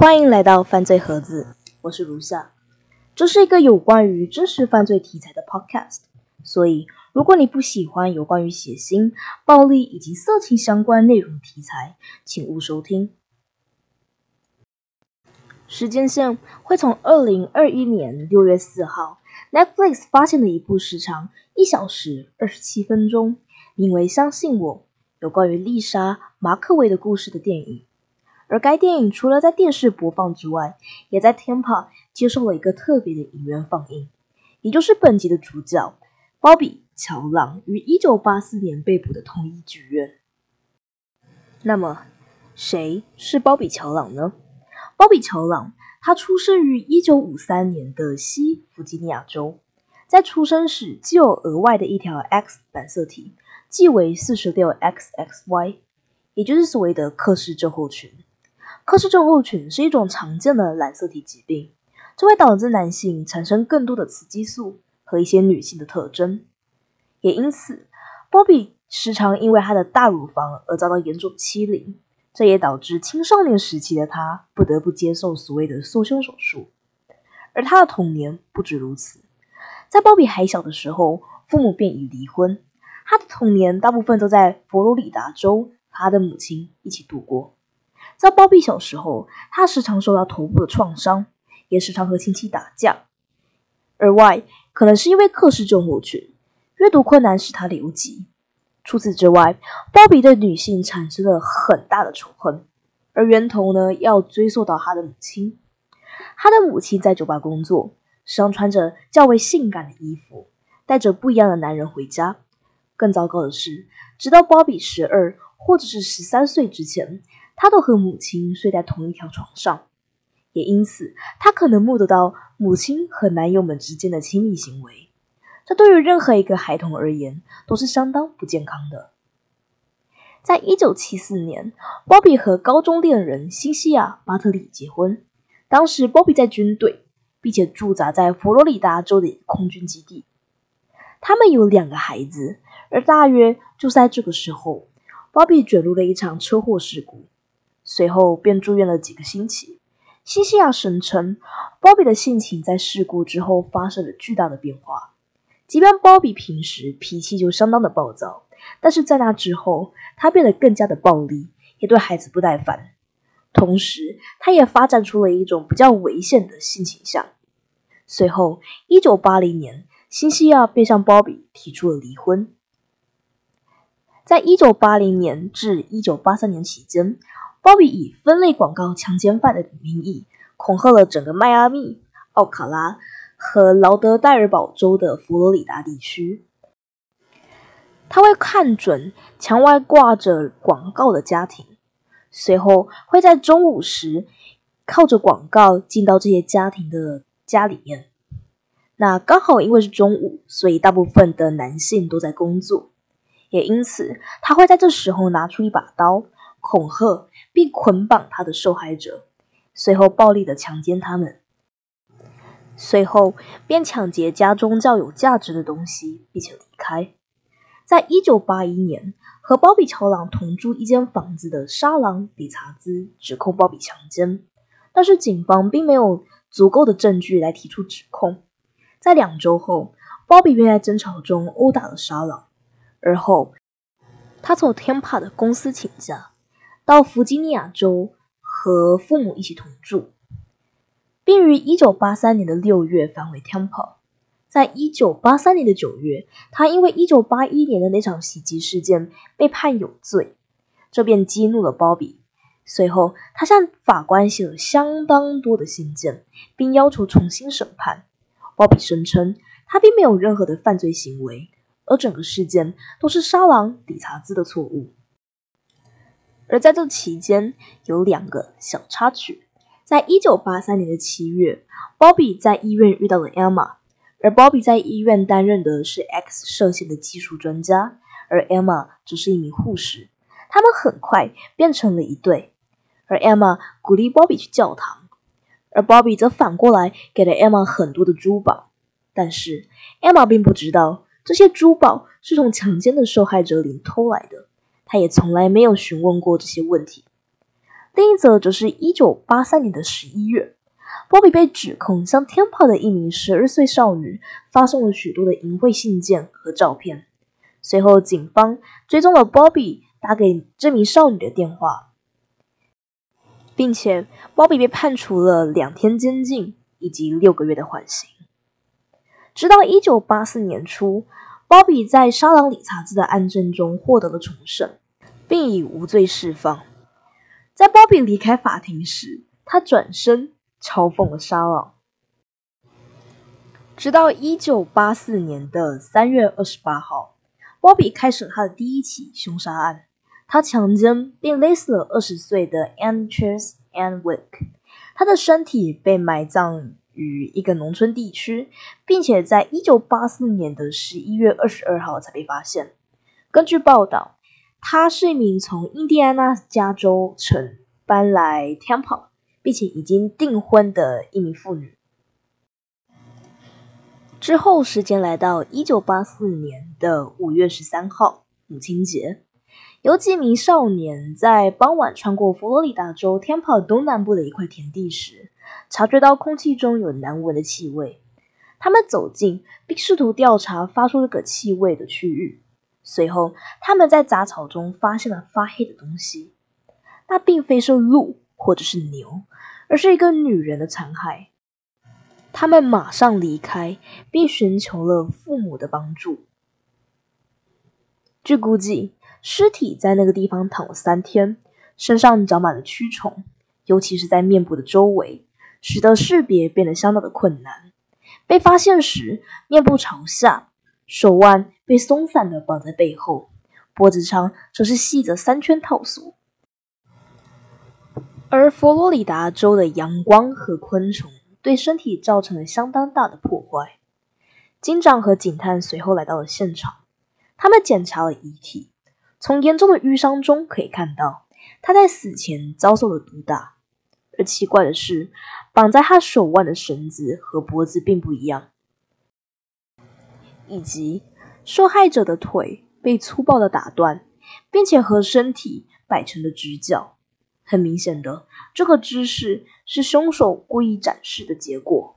欢迎来到犯罪盒子，我是如夏。这是一个有关于真实犯罪题材的 podcast，所以如果你不喜欢有关于血腥、暴力以及色情相关内容题材，请勿收听。时间线会从二零二一年六月四号，Netflix 发现了一部时长一小时二十七分钟，名为《相信我》，有关于丽莎·马克维的故事的电影。而该电影除了在电视播放之外，也在 Tampa 接受了一个特别的影院放映，也就是本集的主角鲍比·乔朗于1984年被捕的同一剧院。那么，谁是鲍比·乔朗呢？鲍比·乔朗，他出生于1953年的西弗吉尼亚州，在出生时就有额外的一条 X 染色体，即为 46XXY，也就是所谓的克氏症候群。克氏症候群是一种常见的染色体疾病，这会导致男性产生更多的雌激素和一些女性的特征。也因此，波比时常因为他的大乳房而遭到严重欺凌，这也导致青少年时期的他不得不接受所谓的缩胸手术。而他的童年不止如此，在鲍比还小的时候，父母便已离婚，他的童年大部分都在佛罗里达州和他的母亲一起度过。在鲍比小时候，他时常受到头部的创伤，也时常和亲戚打架。而外，可能是因为克氏症候群，阅读困难使他留级。除此之外，鲍比对女性产生了很大的仇恨，而源头呢，要追溯到他的母亲。他的母亲在酒吧工作，时常穿着较为性感的衣服，带着不一样的男人回家。更糟糕的是，直到鲍比十二或者是十三岁之前。他都和母亲睡在同一条床上，也因此他可能目睹到母亲和男友们之间的亲密行为。这对于任何一个孩童而言都是相当不健康的。在一九七四年，鲍比和高中恋人辛西亚·巴特里结婚。当时，鲍比在军队，并且驻扎在佛罗里达州的空军基地。他们有两个孩子，而大约就在这个时候，鲍比卷入了一场车祸事故。随后便住院了几个星期。西西亚声称，鲍比的性情在事故之后发生了巨大的变化。即便鲍比平时脾气就相当的暴躁，但是在那之后，他变得更加的暴力，也对孩子不耐烦。同时，他也发展出了一种比较危险的性倾向。随后，一九八零年，新西亚便向鲍比提出了离婚。在一九八零年至一九八三年期间。鲍比以分类广告强奸犯的名义恐吓了整个迈阿密、奥卡拉和劳德代尔堡州的佛罗里达地区。他会看准墙外挂着广告的家庭，随后会在中午时靠着广告进到这些家庭的家里面。那刚好因为是中午，所以大部分的男性都在工作，也因此他会在这时候拿出一把刀。恐吓并捆绑他的受害者，随后暴力的强奸他们，随后便抢劫家中较有价值的东西，并且离开。在一九八一年，和鲍比·乔朗同住一间房子的沙朗·理查兹指控鲍比强奸，但是警方并没有足够的证据来提出指控。在两周后，鲍比便在争吵中殴打了沙朗，而后他从天帕的公司请假。到弗吉尼亚州和父母一起同住，并于一九八三年的六月返回 Temple。在一九八三年的九月，他因为一九八一年的那场袭击事件被判有罪，这便激怒了鲍比。随后，他向法官写了相当多的信件，并要求重新审判。鲍比声称他并没有任何的犯罪行为，而整个事件都是沙朗·理查兹的错误。而在这期间，有两个小插曲。在一九八三年的七月，鲍比在医院遇到了 Emma，而鲍比在医院担任的是 X 射线的技术专家，而 Emma 只是一名护士。他们很快变成了一对。而 Emma 鼓励鲍比去教堂，而鲍比则反过来给了 Emma 很多的珠宝。但是 Emma 并不知道，这些珠宝是从强奸的受害者里偷来的。他也从来没有询问过这些问题。另一则则是一九八三年的十一月，波比被指控向天炮的一名十二岁少女发送了许多的淫秽信件和照片。随后，警方追踪了波比打给这名少女的电话，并且波比被判处了两天监禁以及六个月的缓刑。直到一九八四年初，鲍比在沙朗理查兹的案件中获得了重审，并以无罪释放。在鲍比离开法庭时，他转身嘲讽了沙朗。直到一九八四年的三月二十八号，鲍比开始了他的第一起凶杀案，他强奸并勒死了二十岁的 Anne Chase Anne Wick，他的身体被埋葬。于一个农村地区，并且在一九八四年的十一月二十二号才被发现。根据报道，她是一名从印第安纳加州城搬来 Tampa，并且已经订婚的一名妇女。之后，时间来到一九八四年的五月十三号，母亲节，有几名少年在傍晚穿过佛罗里达州 Tampa 东南部的一块田地时。察觉到空气中有难闻的气味，他们走近并试图调查发出这个气味的区域。随后，他们在杂草中发现了发黑的东西，那并非是鹿或者是牛，而是一个女人的残骸。他们马上离开，并寻求了父母的帮助。据估计，尸体在那个地方躺了三天，身上长满了蛆虫，尤其是在面部的周围。使得识别变得相当的困难。被发现时，面部朝下，手腕被松散的绑在背后，脖子上则是系着三圈套索。而佛罗里达州的阳光和昆虫对身体造成了相当大的破坏。警长和警探随后来到了现场，他们检查了遗体，从严重的淤伤中可以看到，他在死前遭受了毒打。而奇怪的是，绑在他手腕的绳子和脖子并不一样，以及受害者的腿被粗暴的打断，并且和身体摆成了直角。很明显的，这个姿势是凶手故意展示的结果。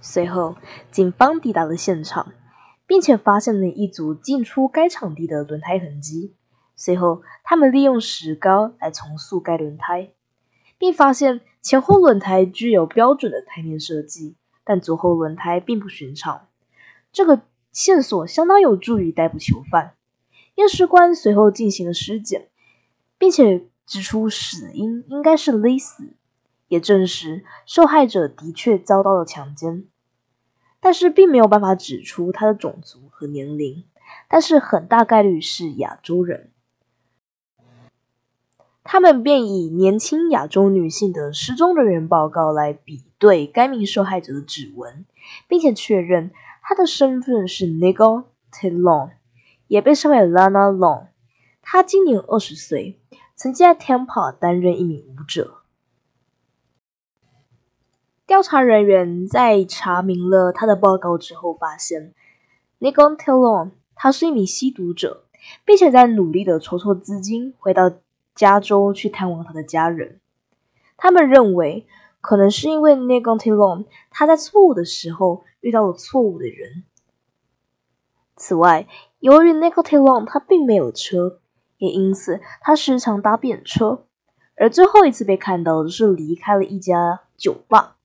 随后，警方抵达了现场，并且发现了一组进出该场地的轮胎痕迹。随后，他们利用石膏来重塑该轮胎，并发现前后轮胎具有标准的胎面设计，但左后轮胎并不寻常。这个线索相当有助于逮捕囚犯。验尸官随后进行了尸检，并且指出死因应该是勒死，也证实受害者的确遭到了强奸，但是并没有办法指出他的种族和年龄，但是很大概率是亚洲人。他们便以年轻亚洲女性的失踪人员报告来比对该名受害者的指纹，并且确认她的身份是 Nicole Talon，也被称为 Lana Long。她今年二十岁，曾经在 Tampa 担任一名舞者。调查人员在查明了他的报告之后，发现 Nicole Talon 他是一名吸毒者，并且在努力的筹措资金回到。加州去探望他的家人，他们认为可能是因为 n e g o t i l o n 他在错误的时候遇到了错误的人。此外，由于 n e g o t i l o n 他并没有车，也因此他时常搭便车，而最后一次被看到的是离开了一家酒吧。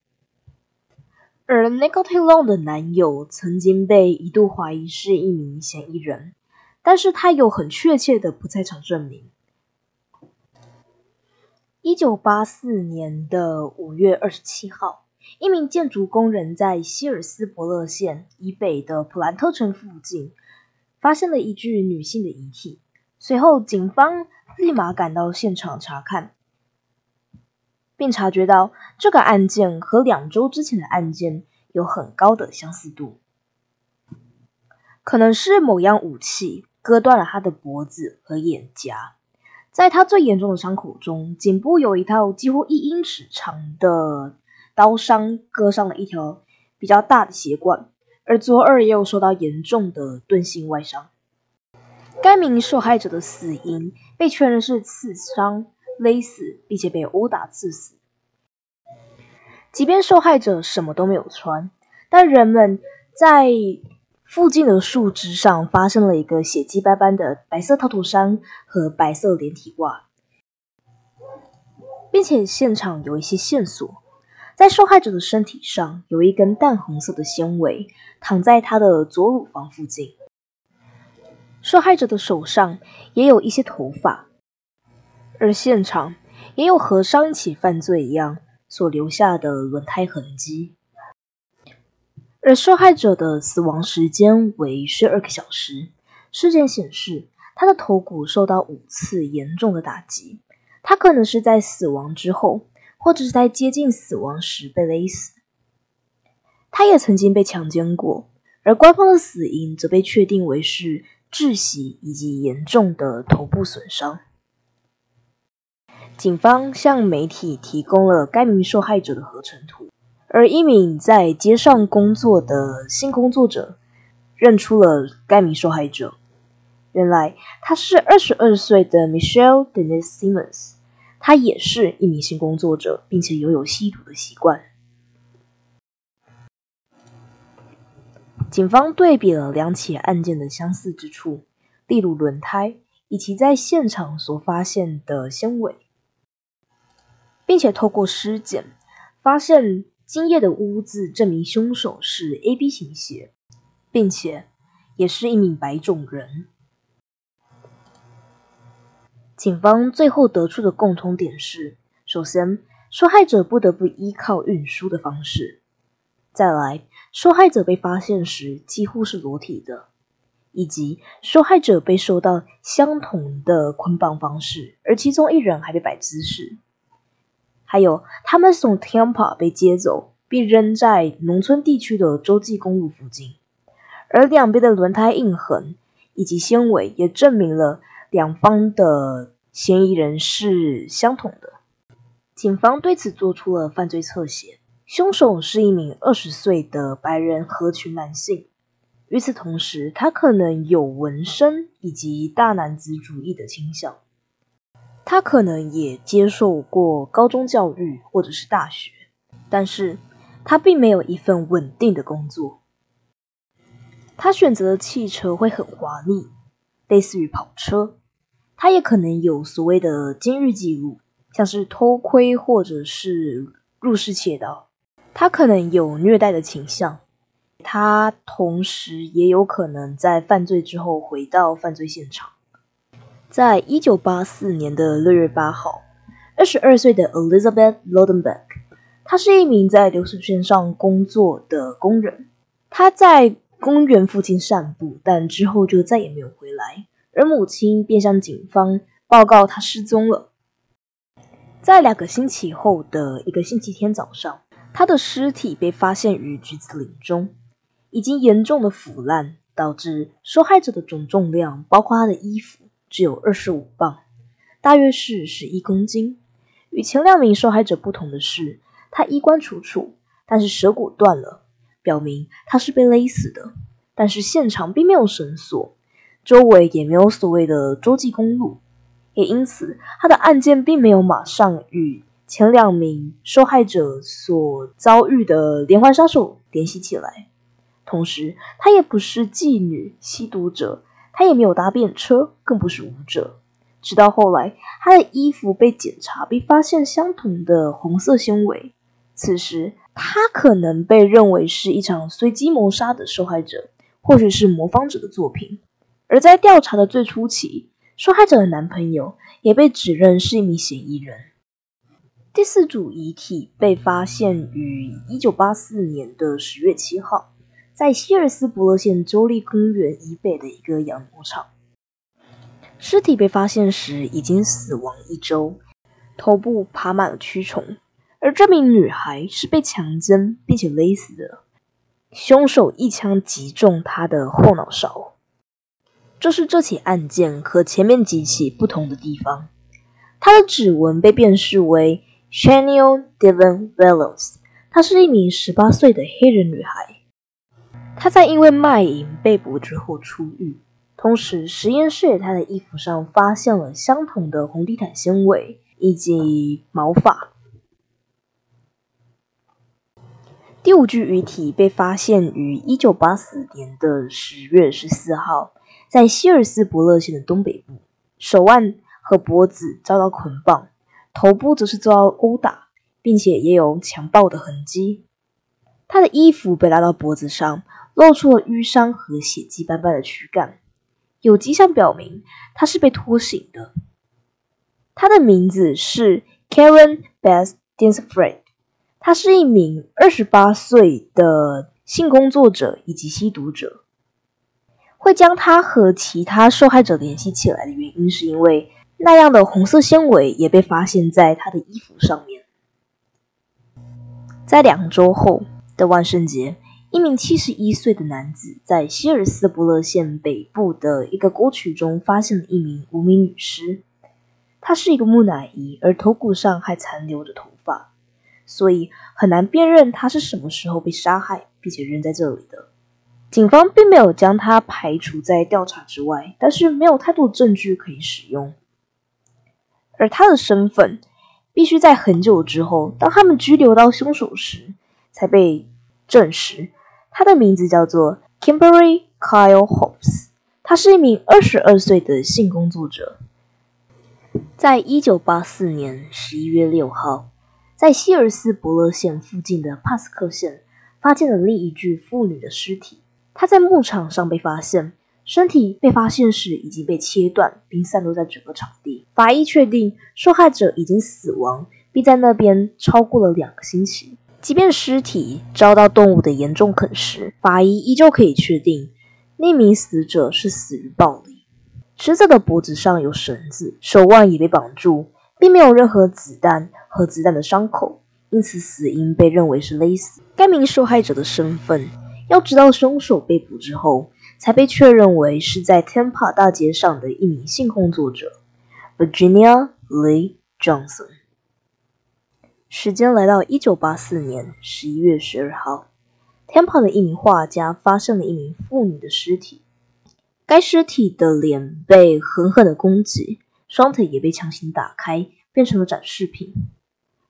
而 n e g o t i l o n 的男友曾经被一度怀疑是一名嫌疑人，但是他有很确切的不在场证明。一九八四年的五月二十七号，一名建筑工人在希尔斯伯勒县以北的普兰特城附近发现了一具女性的遗体。随后，警方立马赶到现场查看，并察觉到这个案件和两周之前的案件有很高的相似度，可能是某样武器割断了他的脖子和眼颊。在他最严重的伤口中，颈部有一套几乎一英尺长的刀伤，割上了一条比较大的血管，而左耳也有受到严重的钝性外伤。该名受害者的死因被确认是刺伤、勒死，并且被殴打致死。即便受害者什么都没有穿，但人们在附近的树枝上发生了一个血迹斑斑的白色套头衫和白色连体袜，并且现场有一些线索，在受害者的身体上有一根淡红色的纤维，躺在他的左乳房附近。受害者的手上也有一些头发，而现场也有和上一起犯罪一样。所留下的轮胎痕迹，而受害者的死亡时间为十二个小时。事件显示，他的头骨受到五次严重的打击，他可能是在死亡之后，或者是在接近死亡时被勒死。他也曾经被强奸过，而官方的死因则被确定为是窒息以及严重的头部损伤。警方向媒体提供了该名受害者的合成图，而一名在街上工作的性工作者认出了该名受害者。原来他是二十二岁的 Michelle Denise Simmons，他也是一名性工作者，并且拥有吸毒的习惯。警方对比了两起案件的相似之处，例如轮胎以及在现场所发现的纤维。并且透过尸检发现今夜的污渍，证明凶手是 A B 型血，并且也是一名白种人。警方最后得出的共通点是：首先，受害者不得不依靠运输的方式；再来，受害者被发现时几乎是裸体的；以及受害者被受到相同的捆绑方式，而其中一人还被摆姿势。还有，他们从 Tampa 被接走，并扔在农村地区的洲际公路附近，而两边的轮胎印痕以及纤维也证明了两方的嫌疑人是相同的。警方对此做出了犯罪侧写，凶手是一名二十岁的白人合群男性。与此同时，他可能有纹身以及大男子主义的倾向。他可能也接受过高中教育或者是大学，但是他并没有一份稳定的工作。他选择的汽车会很华丽，类似于跑车。他也可能有所谓的今日记录，像是偷窥或者是入室窃盗。他可能有虐待的倾向。他同时也有可能在犯罪之后回到犯罪现场。在一九八四年的六月八号，二十二岁的 Elizabeth Lodenbeck，她是一名在流水线上工作的工人。她在公园附近散步，但之后就再也没有回来。而母亲便向警方报告她失踪了。在两个星期后的一个星期天早上，她的尸体被发现于橘子林中，已经严重的腐烂，导致受害者的总重量，包括她的衣服。只有二十五磅，大约是十一公斤。与前两名受害者不同的是，他衣冠楚楚，但是舌骨断了，表明他是被勒死的。但是现场并没有绳索，周围也没有所谓的洲际公路，也因此他的案件并没有马上与前两名受害者所遭遇的连环杀手联系起来。同时，他也不是妓女、吸毒者。他也没有搭便车，更不是舞者。直到后来，他的衣服被检查，并发现相同的红色纤维。此时，他可能被认为是一场随机谋杀的受害者，或许是模仿者的作品。而在调查的最初期，受害者的男朋友也被指认是一名嫌疑人。第四组遗体被发现于一九八四年的十月七号。在希尔斯伯勒县州立公园以北的一个养牛场，尸体被发现时已经死亡一周，头部爬满了蛆虫。而这名女孩是被强奸并且勒死的，凶手一枪击中她的后脑勺。这是这起案件和前面几起不同的地方。她的指纹被辨识为 Chanel Devon Velos，她是一名十八岁的黑人女孩。他在因为卖淫被捕之后出狱，同时，实验室他的衣服上发现了相同的红地毯纤维以及毛发。第五具遗体被发现于一九八四年的十月十四号，在希尔斯伯勒县的东北部，手腕和脖子遭到捆绑，头部则是遭到殴打，并且也有强暴的痕迹。他的衣服被拉到脖子上，露出了淤伤和血迹斑斑的躯干。有迹象表明他是被拖行的。他的名字是 Karen Beth d i n s f r e d 他是一名二十八岁的性工作者以及吸毒者。会将他和其他受害者联系起来的原因，是因为那样的红色纤维也被发现在他的衣服上面。在两周后的万圣节。一名七十一岁的男子在希尔斯伯勒县北部的一个沟渠中发现了一名无名女尸。她是一个木乃伊，而头骨上还残留着头发，所以很难辨认她是什么时候被杀害并且扔在这里的。警方并没有将她排除在调查之外，但是没有太多证据可以使用。而她的身份必须在很久之后，当他们拘留到凶手时，才被证实。他的名字叫做 Kimberly Kyle Hobbs，他是一名二十二岁的性工作者。在一九八四年十一月六号，在希尔斯伯勒县附近的帕斯克县，发现了另一具妇女的尸体。她在牧场上被发现，身体被发现时已经被切断，并散落在整个场地。法医确定受害者已经死亡，并在那边超过了两个星期。即便尸体遭到动物的严重啃食，法医依旧可以确定那名死者是死于暴力。死者的脖子上有绳子，手腕也被绑住，并没有任何子弹和子弹的伤口，因此死因被认为是勒死。该名受害者的身份，要直到凶手被捕之后，才被确认为是在 Tampa 大街上的一名性工作者，Virginia Lee Johnson。时间来到一九八四年十一月十二号，Tampa 的一名画家发现了一名妇女的尸体。该尸体的脸被狠狠的攻击，双腿也被强行打开，变成了展示品。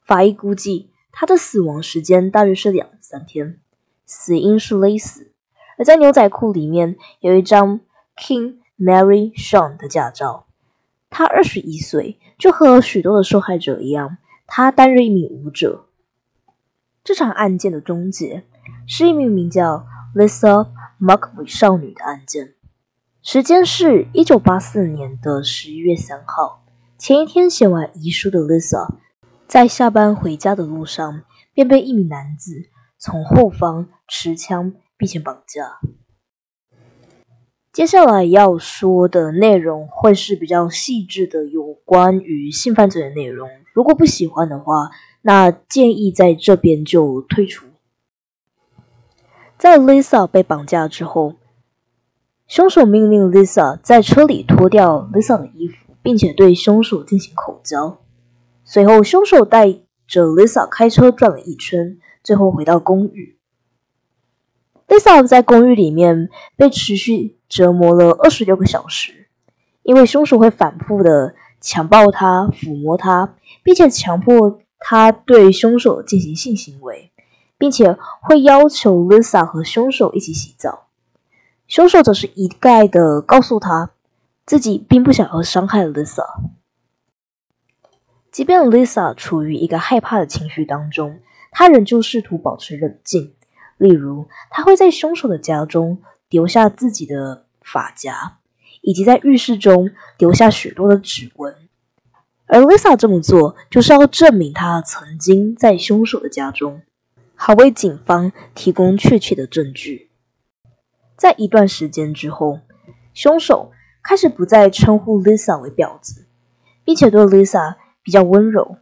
法医估计她的死亡时间大约是两三天，死因是勒死。而在牛仔裤里面有一张 King Mary Sean 的驾照。他二十一岁，就和许多的受害者一样。他担任一名舞者。这场案件的终结是一名名叫 Lisa Markvey 少女的案件。时间是一九八四年的十一月三号。前一天写完遗书的 Lisa，在下班回家的路上，便被一名男子从后方持枪并且绑架。接下来要说的内容会是比较细致的，有关于性犯罪的内容。如果不喜欢的话，那建议在这边就退出。在 Lisa 被绑架之后，凶手命令 Lisa 在车里脱掉 Lisa 的衣服，并且对凶手进行口交。随后，凶手带着 Lisa 开车转了一圈，最后回到公寓。Lisa 在公寓里面被持续折磨了二十六个小时，因为凶手会反复的强暴她、抚摸她，并且强迫他对凶手进行性行为，并且会要求 Lisa 和凶手一起洗澡。凶手则是一概的告诉她自己并不想要伤害 Lisa，即便 Lisa 处于一个害怕的情绪当中，她仍旧试图保持冷静。例如，他会在凶手的家中留下自己的发夹，以及在浴室中留下许多的指纹。而 Lisa 这么做，就是要证明她曾经在凶手的家中，好为警方提供确切的证据。在一段时间之后，凶手开始不再称呼 Lisa 为婊子，并且对 Lisa 比较温柔。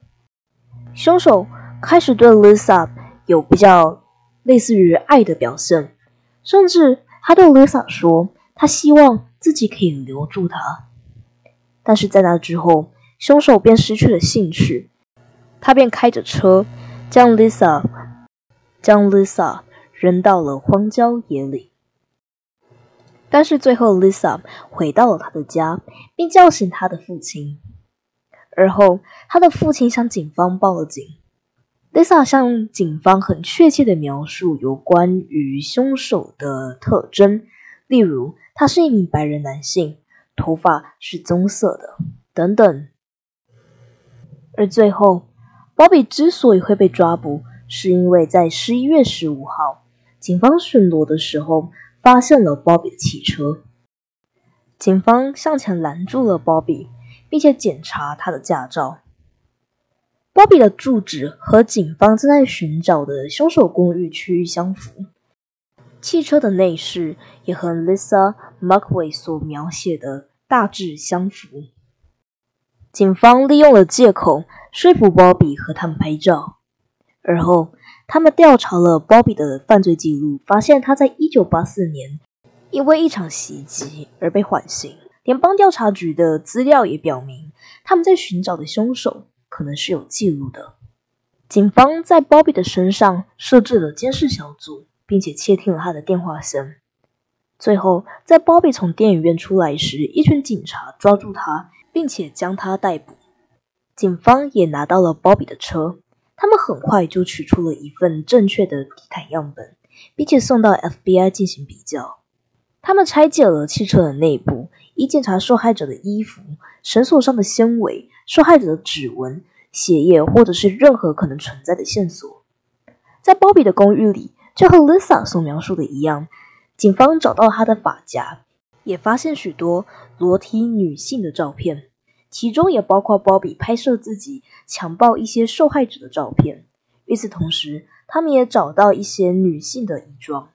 凶手开始对 Lisa 有比较。类似于爱的表现，甚至他对 Lisa 说，他希望自己可以留住她。但是在那之后，凶手便失去了兴趣，他便开着车将 Lisa 将 Lisa 扔到了荒郊野里。但是最后，Lisa 回到了他的家，并叫醒他的父亲。而后，他的父亲向警方报了警。Lisa 向警方很确切的描述有关于凶手的特征，例如他是一名白人男性，头发是棕色的，等等。而最后，Bobby 之所以会被抓捕，是因为在十一月十五号，警方巡逻的时候发现了 Bobby 的汽车。警方向前拦住了 Bobby，并且检查他的驾照。Bobby 的住址和警方正在寻找的凶手公寓区域相符，汽车的内饰也和 Lisa Markway 所描写的大致相符。警方利用了借口说服鲍比和他们拍照，而后他们调查了鲍比的犯罪记录，发现他在1984年因为一场袭击而被缓刑。联邦调查局的资料也表明，他们在寻找的凶手可能是有记录的。警方在鲍比的身上设置了监视小组，并且窃听了他的电话声。最后，在鲍比从电影院出来时，一群警察抓住他。并且将他逮捕。警方也拿到了 Bobby 的车，他们很快就取出了一份正确的地毯样本，并且送到 FBI 进行比较。他们拆解了汽车的内部，以检查受害者的衣服、绳索上的纤维、受害者的指纹、血液，或者是任何可能存在的线索。在 Bobby 的公寓里，就和 Lisa 所描述的一样，警方找到了他的发夹。也发现许多裸体女性的照片，其中也包括 Bobby 拍摄自己强暴一些受害者的照片。与此同时，他们也找到一些女性的衣装。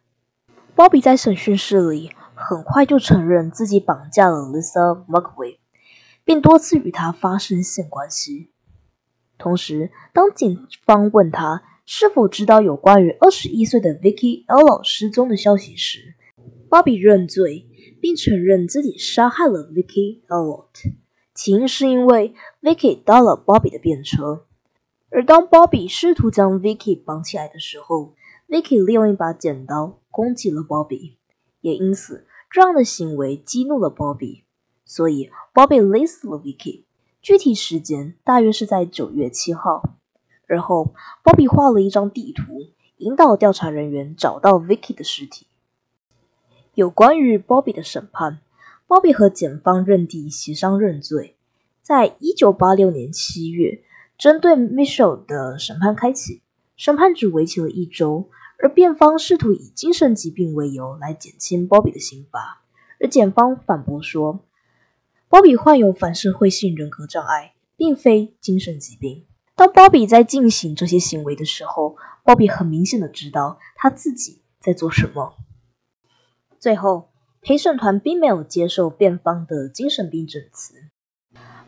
鲍比在审讯室里很快就承认自己绑架了 Lisa Markway，并多次与她发生性关系。同时，当警方问他是否知道有关于二十一岁的 Vicky Ello 失踪的消息时鲍比认罪。并承认自己杀害了 Vicky Elliott，起因是因为 Vicky 搭了 Bobby 的便车，而当 Bobby 试图将 Vicky 绑起来的时候，Vicky 利用一把剪刀攻击了 Bobby，也因此这样的行为激怒了 Bobby，所以 Bobby 勒死了 Vicky。具体时间大约是在九月七号。而后，Bobby 画了一张地图，引导调查人员找到 Vicky 的尸体。有关于 Bobby 的审判，Bobby 和检方认定协商认罪。在一九八六年七月，针对 Michelle 的审判开启，审判只为期了一周，而辩方试图以精神疾病为由来减轻 Bobby 的刑罚，而检方反驳说，Bobby 患有反社会性人格障碍，并非精神疾病。当 Bobby 在进行这些行为的时候，Bobby 很明显的知道他自己在做什么。最后，陪审团并没有接受辩方的精神病证词。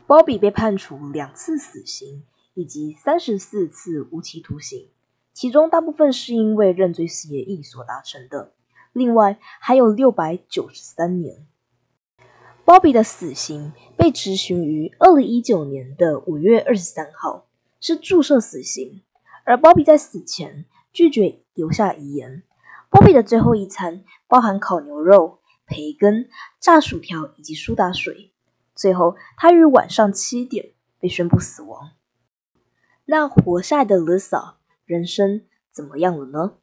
Bobby 被判处两次死刑以及三十四次无期徒刑，其中大部分是因为认罪协议所达成的。另外还有六百九十三年。Bobby 的死刑被执行于二零一九年的五月二十三号，是注射死刑。而 Bobby 在死前拒绝留下遗言。波比的最后一餐包含烤牛肉、培根、炸薯条以及苏打水。最后，他于晚上七点被宣布死亡。那活下来的 Lisa 人生怎么样了呢？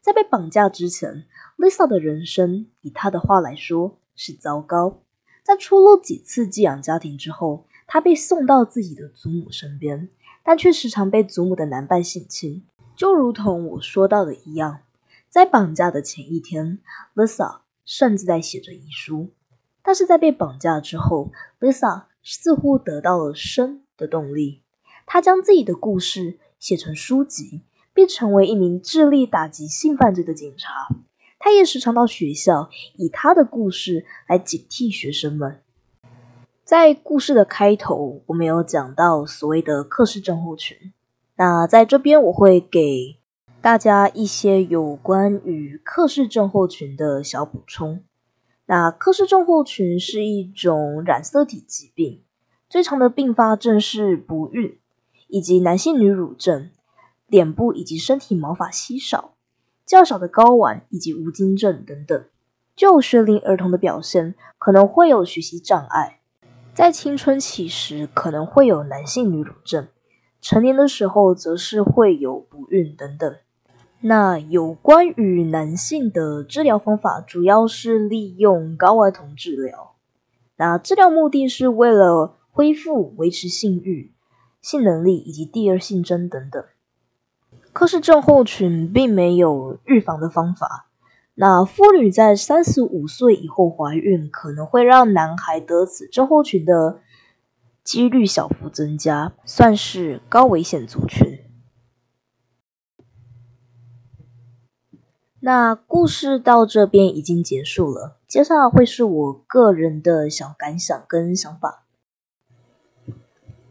在被绑架之前，Lisa 的人生以她的话来说是糟糕。在出入几次寄养家庭之后，她被送到自己的祖母身边，但却时常被祖母的男伴性侵，就如同我说到的一样。在绑架的前一天，Lisa 甚至在写着遗书。但是在被绑架之后，Lisa 似乎得到了生的动力。她将自己的故事写成书籍，并成为一名致力打击性犯罪的警察。她也时常到学校，以她的故事来警惕学生们。在故事的开头，我们有讲到所谓的克氏症候群。那在这边，我会给。大家一些有关于克氏症候群的小补充。那克氏症候群是一种染色体疾病，最常的并发症是不孕，以及男性女乳症、脸部以及身体毛发稀少、较少的睾丸以及无精症等等。就学龄儿童的表现可能会有学习障碍，在青春期时可能会有男性女乳症，成年的时候则是会有不孕等等。那有关于男性的治疗方法，主要是利用睾丸酮治疗。那治疗目的是为了恢复、维持性欲、性能力以及第二性征等等。可是症候群并没有预防的方法。那妇女在三十五岁以后怀孕，可能会让男孩得此症候群的几率小幅增加，算是高危险族群。那故事到这边已经结束了，接下来会是我个人的小感想跟想法。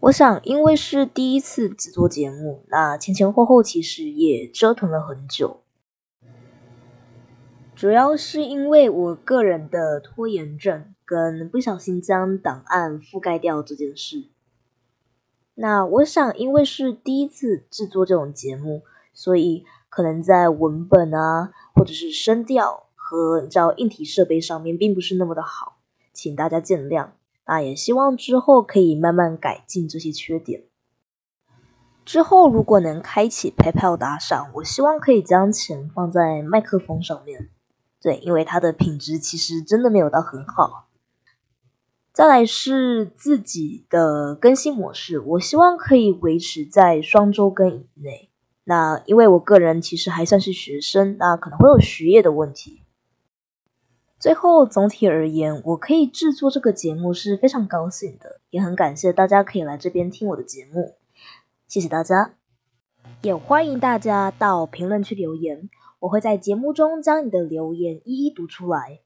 我想，因为是第一次制作节目，那前前后后其实也折腾了很久，主要是因为我个人的拖延症跟不小心将档案覆盖掉这件事。那我想，因为是第一次制作这种节目，所以。可能在文本啊，或者是声调和叫硬体设备上面，并不是那么的好，请大家见谅。那也希望之后可以慢慢改进这些缺点。之后如果能开启 PayPal 打赏，我希望可以将钱放在麦克风上面。对，因为它的品质其实真的没有到很好。再来是自己的更新模式，我希望可以维持在双周更以内。那因为我个人其实还算是学生，那可能会有学业的问题。最后总体而言，我可以制作这个节目是非常高兴的，也很感谢大家可以来这边听我的节目，谢谢大家，也欢迎大家到评论区留言，我会在节目中将你的留言一一读出来。